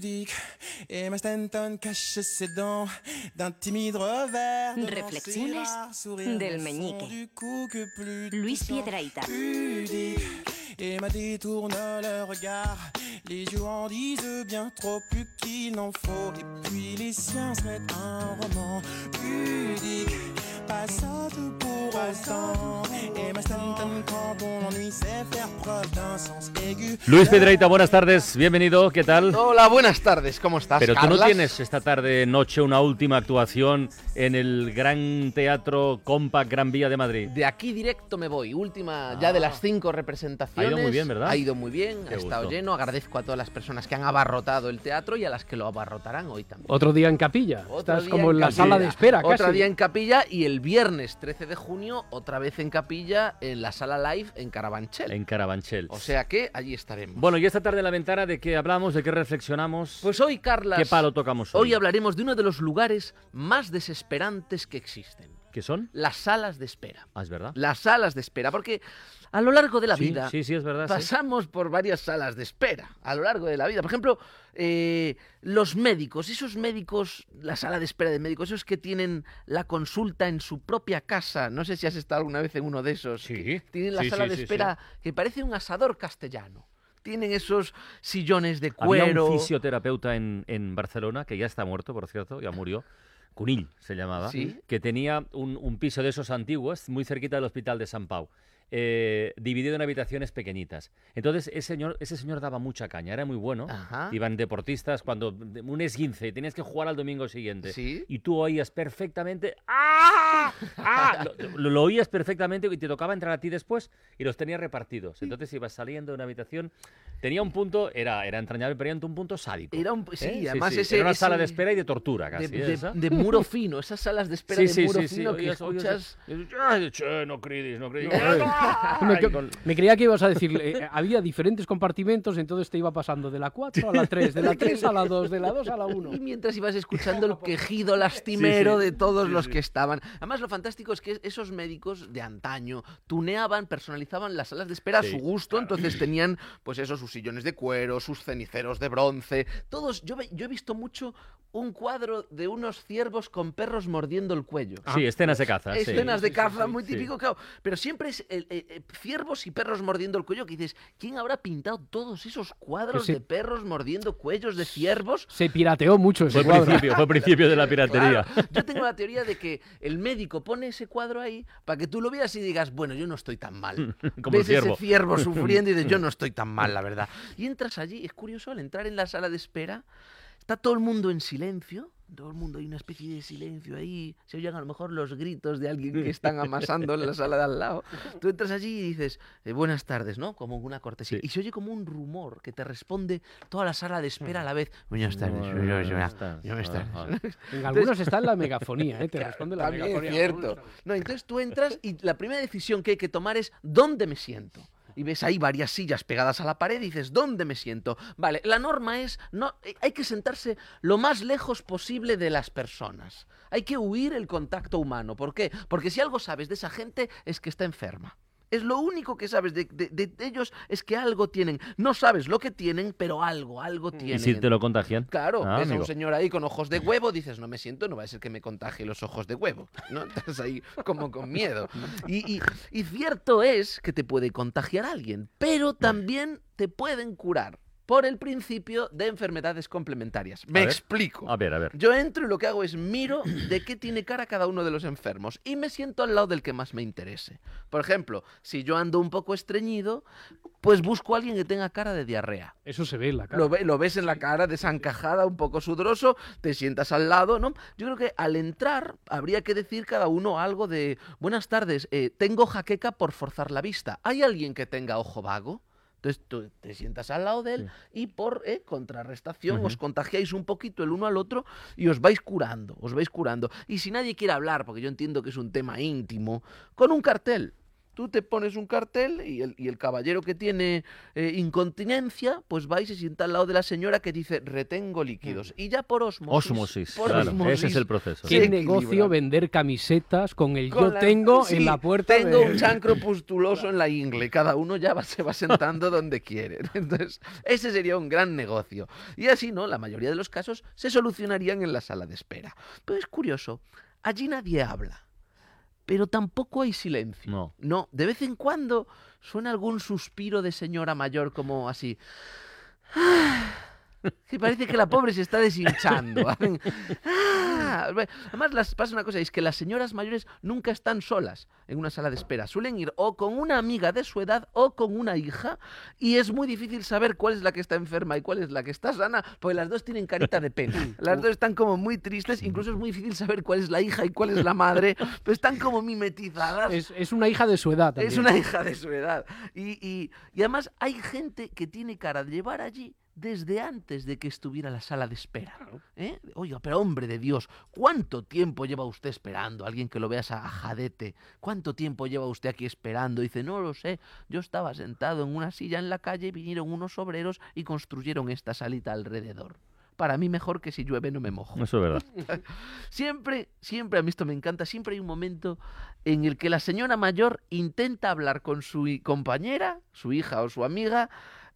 pudique. Et ma Stanton cache ses dents d'un timide revers. Reflexiones del Meñique. du cou que plus Luis touchant. Piedrahita. Pudique. Et ma détourne le regard. Les yeux en disent bien trop plus qu'il n'en faut. Et puis les siens seraient un roman pudique. Passate pour autant. Luis Pedreita, buenas tardes, bienvenido, ¿qué tal? Hola, buenas tardes, ¿cómo estás? Pero tú no tienes esta tarde, noche, una última actuación en el Gran Teatro Compact Gran Vía de Madrid. De aquí directo me voy. Última ya de las cinco representaciones. Ha ido muy bien, ¿verdad? Ha ido muy bien, Qué ha estado gusto. lleno. Agradezco a todas las personas que han abarrotado el teatro y a las que lo abarrotarán hoy también. Otro día en capilla. Otro Estás día como en la capilla. sala de espera, Otro casi. día en capilla y el viernes 13 de junio otra vez en capilla en la sala live en Carabanchel. En Carabanchel. O sea que allí estaremos. Bueno, y esta tarde en la ventana, ¿de qué hablamos? ¿De qué reflexionamos? pues hoy, Carlas, ¿Qué palo tocamos hoy? hoy hablaremos de uno de los lugares más desesperantes que existen. ¿Qué son? Las salas de espera. Ah, es verdad. Las salas de espera, porque a lo largo de la sí, vida sí, sí, es verdad. pasamos por varias salas de espera a lo largo de la vida. Por ejemplo, eh, los médicos, esos médicos, la sala de espera de médicos, esos que tienen la consulta en su propia casa. No sé si has estado alguna vez en uno de esos. Sí, que tienen la sala de espera que parece un asador castellano. Tienen esos sillones de Había cuero. un fisioterapeuta en, en Barcelona, que ya está muerto, por cierto, ya murió. Cunill se llamaba, Sí. que tenía un, un piso de esos antiguos, muy cerquita del hospital de San Pau, eh, dividido en habitaciones pequeñitas. Entonces, ese señor, ese señor daba mucha caña, era muy bueno. Ajá. Iban deportistas cuando un esguince y tenías que jugar al domingo siguiente. Sí. Y tú oías perfectamente. ¡Ah! ¡Ah! Lo, oías perfectamente y te tocaba entrar a ti después y los tenías repartidos. Entonces ibas saliendo de una habitación. Tenía un punto, era, era entrañable, pero era un punto sádico. Era un, sí, ¿eh? además sí. ese Era una ese- sala de espera y de tortura de, casi. ¿eh? de- muro fino, esas salas de espera Sí, de sí, muro sí, sí. fino que oías- escuchas. No cridis, no cridis. Me, Ay, con- me creía que ibas a decir, eh, había diferentes compartimentos, entonces te iba pasando de la 4 a la 3, de la 3 a la 2, de la 2 a la 1. Y mientras ibas escuchando el quejido lastimero Sí, sí. de todos Sí, los sí. que estaban. Además, lo fantástico es que esos médicos de antaño tuneaban, personalizaban las salas de espera a su gusto. Entonces tenían, pues eso, sus sillones de cuero, sus ceniceros de bronce. Todos, yo, yo he visto mucho un cuadro de unos ciervos con perros mordiendo el cuello. Sí, escenas de caza. sí. Escenas de caza muy sí. típico, claro. Pero siempre es eh, eh, eh, ciervos y perros mordiendo el cuello que dices, ¿quién habrá pintado todos esos cuadros de perros mordiendo cuellos de ciervos? Se pirateó mucho ese Fue cuadro. principio, fue el principio de la piratería. Claro, yo tengo la teoría de que el médico pone ese cuadro ahí para que tú lo veas y digas, bueno, yo no estoy tan mal. Como el Ves ciervo. ese ciervo sufriendo y dices, yo no estoy tan mal, la verdad. Y entras allí, es curioso, al entrar en la sala de espera, está todo el mundo en silencio. Todo el mundo hay una especie de silencio ahí. Se oyen a lo mejor los gritos de alguien que están amasando en la sala de al lado. Tú entras allí y dices, eh, buenas tardes, ¿no? Como una cortesía. Sí. Y se oye como un rumor que te responde toda la sala de espera a la vez. Buenas tardes, buenas buenas tardes, tardes. buenas tardes. Ajá. En algunos está en la megafonía, ¿eh? te responde la También es megafonía. cierto. No, entonces tú entras y la primera decisión que hay que tomar es ¿dónde me siento? Y ves ahí varias sillas pegadas a la pared y dices, ¿dónde me siento? Vale, la norma es, no, eh, hay que sentarse lo más lejos posible de las personas. Hay que huir el contacto humano. ¿Por qué? Porque si algo sabes de esa gente es que está enferma. Es lo único que sabes de, de- de ellos es que algo tienen. No sabes lo que tienen, pero algo, algo ¿Y tienen. si te lo contagian? Claro, Ah, amigo. un señor ahí con ojos de huevo, dices, no me siento, no va a ser que me contagie los ojos de huevo. ¿no? Estás ahí como con miedo. Y, y- y cierto es que te puede contagiar alguien, pero también te pueden curar por el principio de enfermedades complementarias. Me explico. A ver, a ver. Yo entro y lo que hago es miro de qué tiene cara cada uno de los enfermos y me siento al lado del que más me interese. Por ejemplo, si yo ando un poco estreñido, pues busco a alguien que tenga cara de diarrea. Eso se ve en la cara. Lo, ve- lo ves en la cara desencajada, un poco sudroso, te sientas al lado, ¿no? Yo creo que al entrar habría que decir cada uno algo de, buenas tardes, eh, tengo jaqueca por forzar la vista. ¿Hay alguien que tenga ojo vago? Entonces tú te sientas al lado de él y por eh, contrarrestación os contagiáis un poquito el uno al otro y os vais curando, os vais curando. Y si nadie quiere hablar, porque yo entiendo que es un tema íntimo, con un cartel. Tú te pones un cartel y el, y el caballero que tiene eh, incontinencia, pues va y se sienta al lado de la señora que dice retengo líquidos. Y ya por osmosis. Osmosis, por claro, ese es el proceso. Qué equilibra. negocio vender camisetas con el Con yo la- tengo sí, en la puerta Tengo de... un chancro pustuloso en la ingle. Cada uno ya va- se va sentando donde quiere. Entonces, ese sería un gran negocio. Y así, ¿no? La mayoría de los casos se solucionarían en la sala de espera. Pero es curioso, allí nadie habla. Pero tampoco hay silencio. No. No, de vez en cuando suena algún suspiro de señora mayor como así. Que parece que la pobre se está deshinchando. Además, las, pasa una cosa, es que las señoras mayores nunca están solas en una sala de espera. Suelen ir o con una amiga de su edad o con una hija y es muy difícil saber cuál es la que está enferma y cuál es la que está sana, porque las dos tienen carita de pena. Las dos están como muy tristes, incluso es muy difícil saber cuál es la hija y cuál es la madre, pero están como mimetizadas. Es, es una hija de su edad también. Es una hija de su edad. Y, y- y además hay gente que tiene cara de llevar allí desde antes de que estuviera la sala de espera. ¿eh? Oiga, pero hombre de Dios, ¿cuánto tiempo lleva usted esperando? Alguien que lo veas a jadete. ¿Cuánto tiempo lleva usted aquí esperando? Dice, no lo sé. Yo estaba sentado en una silla en la calle, vinieron unos obreros y construyeron esta salita alrededor. Para mí mejor que si llueve no me mojo. Eso es verdad. Siempre, siempre, a mí esto me encanta, siempre hay un momento en el que la señora mayor intenta hablar con su compañera, su hija o su amiga,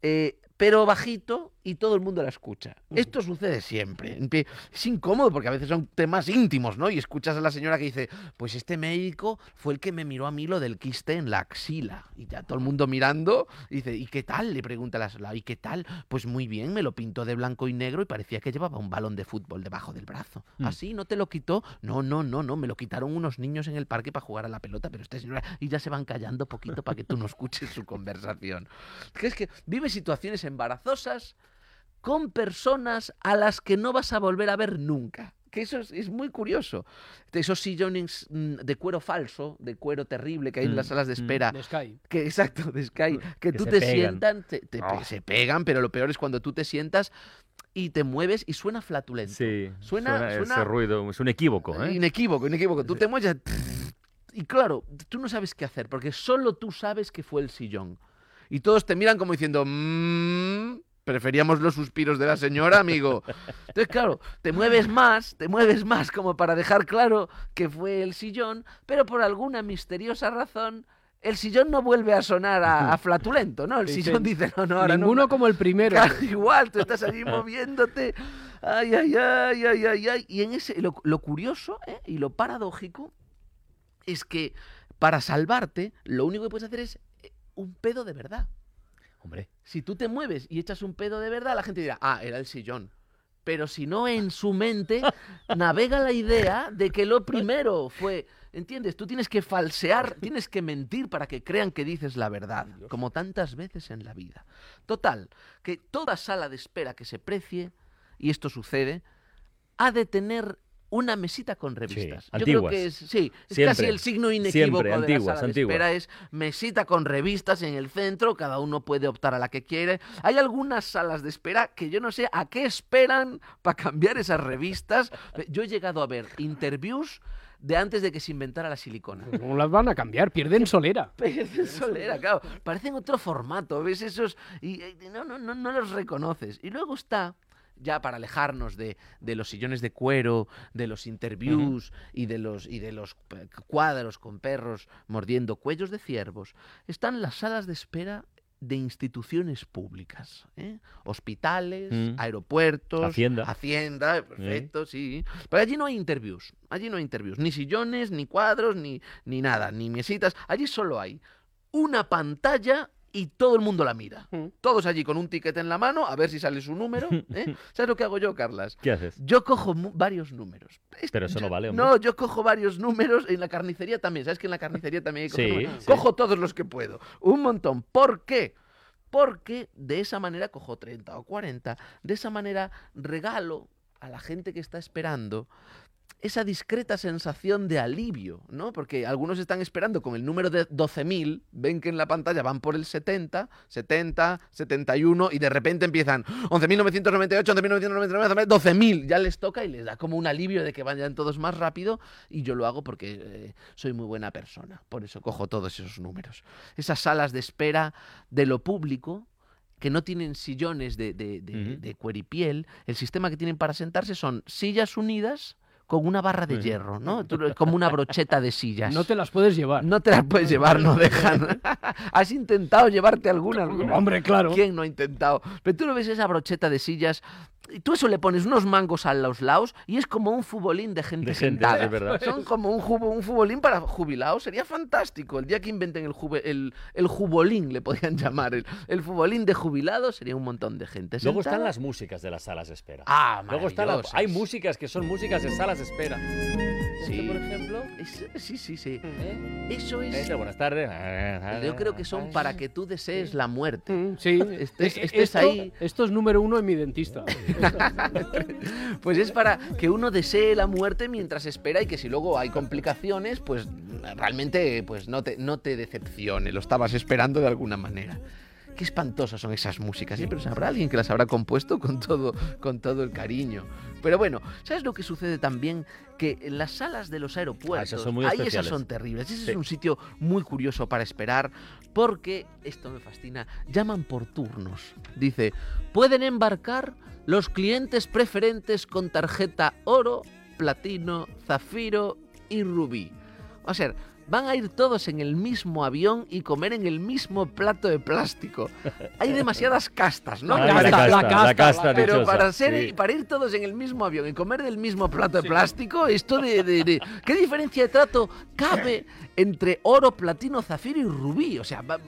eh, pero bajito y todo el mundo la escucha. Esto sucede siempre. En Es incómodo porque a veces son temas íntimos, ¿no? Y escuchas a la señora que dice, pues este médico fue el que me miró a mí lo del quiste en la axila. Y ya todo el mundo mirando, y dice, ¿y qué tal? Le pregunta la sola, ¿y qué tal? Pues muy bien, me lo pintó de blanco y negro y parecía que llevaba un balón de fútbol debajo del brazo. Mm. ¿Así? ¿No te lo quitó? No, no, no, no, me lo quitaron unos niños en el parque para jugar a la pelota, pero esta señora... Y ya se van callando poquito para que tú no escuches su conversación. Es que vive situaciones embarazosas con personas a las que no vas a volver a ver nunca. Que eso es, es muy curioso. Esos sillones mm, de cuero falso, de cuero terrible que hay en las Mm, salas de mm. espera, De Sky. que exacto, de Sky, que, Que tú te pegan. sientan, te- Ah. se pegan, pero lo peor es cuando tú te sientas y te mueves y suena flatulento. Sí, Suena- suena, suena- ese ruido, es un equívoco, ¿eh? Inequívoco, inequívoco. Tú te mueves y claro, tú no sabes qué hacer, porque solo tú sabes que fue el sillón. Y todos te miran como diciendo, "Mm, preferíamos los suspiros de la señora, amigo. Entonces, claro, te mueves más, te mueves más como para dejar claro que fue el sillón, pero por alguna misteriosa razón, el sillón no vuelve a sonar a, a flatulento, ¿no? El Dicen, sillón dice, no, no, ahora no Ninguno como el primero. Claro, igual, tú estás allí moviéndote. Ay, ay, ay, ay, ay, ay. Y en ese, lo, lo curioso ¿eh? y lo paradójico es que para salvarte, lo único que puedes hacer es un pedo de verdad. Hombre, Si tú te mueves y echas un pedo de verdad, la gente dirá, ah, era el sillón. Pero si no, en su mente navega la idea de que lo primero fue. ¿Entiendes? Tú tienes que falsear, tienes que mentir para que crean que dices la verdad, como tantas veces en la vida. Total, que toda sala de espera que se precie, y esto sucede, ha de tener una mesita con revistas. Yo creo antiguas. que es, sí, es Siempre, casi el signo inequívoco siempre, de antiguas, la sala de espera es mesita con revistas en el centro, cada uno puede optar a la que quiere. Hay algunas salas de espera que yo no sé a qué esperan para cambiar esas revistas. Yo he llegado a ver interviews de antes de que se inventara la silicona. ¿Cómo las van a cambiar? Pierden solera. Parecen solera, claro. Parecen otro formato, ¿ves esos? Y, y no, no, no, no los reconoces. Y luego está, ya para alejarnos de, de los sillones de cuero, de los interviews y de los, y de los eh, cuadros con perros mordiendo cuellos de ciervos, están las salas de espera de instituciones públicas, ¿eh? hospitales, Mm. aeropuertos, Hacienda. Hacienda, perfecto, sí. Pero allí no hay interviews, allí no hay interviews, ni sillones, ni cuadros, ni, ni nada, ni mesitas. Allí solo hay una pantalla y todo el mundo la mira. Mm. Todos allí con un ticket en la mano, a ver si sale su número. ¿eh? ¿Sabes lo que hago yo, Carlas? ¿qué haces? Yo cojo varios números. Pero eso no vale, hombre. No, yo cojo varios números en la carnicería también. ¿Sabes que en la carnicería también hay que coger Sí, números? sí. Cojo todos los que puedo. Un montón. ¿Por qué? Porque de esa manera cojo 30 o 40. De esa manera regalo a la gente que está esperando esa discreta sensación de alivio, ¿no? Porque algunos están esperando con el número de 12.000, ven que en la pantalla van por el 70, 70, 71 y de repente empiezan 11.998, 11.999, 12.000, ya les toca y les da como un alivio de que vayan todos más rápido y yo lo hago porque eh, soy muy buena persona, por eso cojo todos esos números. Esas salas de espera de lo público que no tienen sillones de, de, de, Ujú. de cueripiel, el sistema que tienen para sentarse son sillas unidas con una barra de hierro, ¿no? Tú- como una brocheta de sillas. No te las puedes llevar. No te las puedes llevar, no dejan. ¿Has intentado llevarte alguna? alguna? Hombre, claro. ¿Quién no ha intentado? Pero tú lo ves esa brocheta de sillas y tú eso le pones unos mangos a los lados y es como un futbolín de gente De gente, sentada. es verdad. Son como un, jubo- un futbolín para jubilados. Sería fantástico. El día que inventen el, jube- el, el jubolín, le podrían llamar. El, el futbolín de jubilados sería un montón de gente. Luego están sentada. las músicas de las salas de espera. Ah, Luego están la- maravillosas. hay músicas que son músicas de salas de espera. Sí. Este, por ejemplo. Es- sí, sí, sí. ¿eh? Eso es... Este, buenas tardes. Yo creo que son para que tú desees la muerte. Mm, Sí, Estés- estés esto, ahí. Esto es número uno en mi dentista. Pues es para que uno desee la muerte mientras espera y que si luego hay complicaciones, pues realmente pues no te, no te decepcione, lo estabas esperando de alguna manera. Qué espantosas son esas músicas, siempre habrá alguien que las habrá compuesto con todo, con todo el cariño. Pero bueno, ¿sabes lo que sucede también? Que en las salas de los aeropuertos, Ah, esas son muy ahí esas son terribles. Ese Sí. es un sitio muy curioso para esperar porque, esto me fascina, llaman por turnos. Dice, pueden embarcar los clientes preferentes con tarjeta oro, platino, zafiro y rubí. O sea, van a ir todos en el mismo avión y comer en el mismo plato de plástico. Hay demasiadas castas, ¿no? La la casta, la casta, Pero dichosa, para, ser, sí. para ir todos en el mismo avión y comer del mismo plato de plástico, esto de, de- de- ¿Qué diferencia de trato cabe entre oro, platino, zafiro y rubí? O sea, va-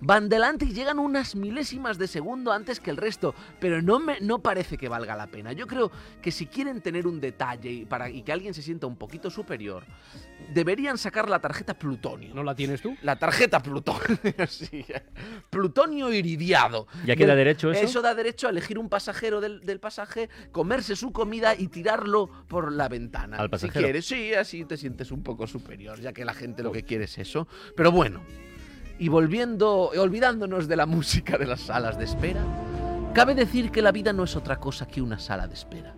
van delante y llegan unas milésimas de segundo antes que el resto, pero no, me, no parece que valga la pena. Yo creo que si quieren tener un detalle y, para, y que alguien se sienta un poquito superior, deberían sacar la tarjeta plutonio. ¿No la tienes tú? La tarjeta plutonio, sí. Plutonio iridiado. ¿Ya queda derecho eso? Eso da derecho a elegir un pasajero del, del pasaje, comerse su comida y tirarlo por la ventana. Al Si pasajero. quieres, sí, así te sientes un poco superior, ya que la gente lo que quiere es eso. Pero bueno, y volviendo, olvidándonos de la música de las salas de espera, cabe decir que la vida no es otra cosa que una sala de espera.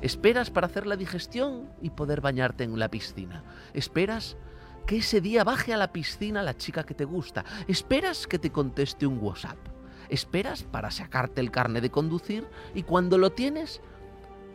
Esperas para hacer la digestión y poder bañarte en la piscina. Esperas que ese día baje a la piscina la chica que te gusta. Esperas que te conteste un WhatsApp. Esperas para sacarte el carne de conducir y cuando lo tienes,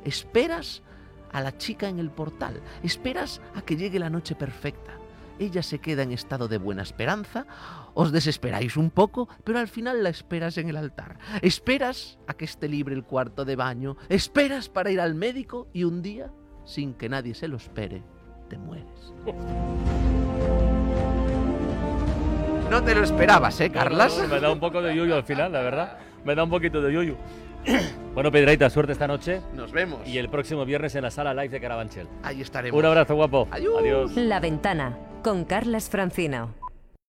esperas a la chica en el portal. Esperas a que llegue la noche perfecta. Ella se queda en estado de buena esperanza, os desesperáis un poco, pero al final la esperas en el altar. Esperas a que esté libre el cuarto de baño, esperas para ir al médico y un día, sin que nadie se lo espere, te mueres. No te lo esperabas, ¿eh, Carlas? No, no, me da un poco de yuyu al final, la verdad. Me da un poquito de yuyu. Bueno, Pedraita, suerte esta noche. Nos vemos. Y el próximo viernes en la sala live de Carabanchel. Ahí estaremos. Un abrazo, guapo. Adiós. Adiós. La ventana con Carlas Francino.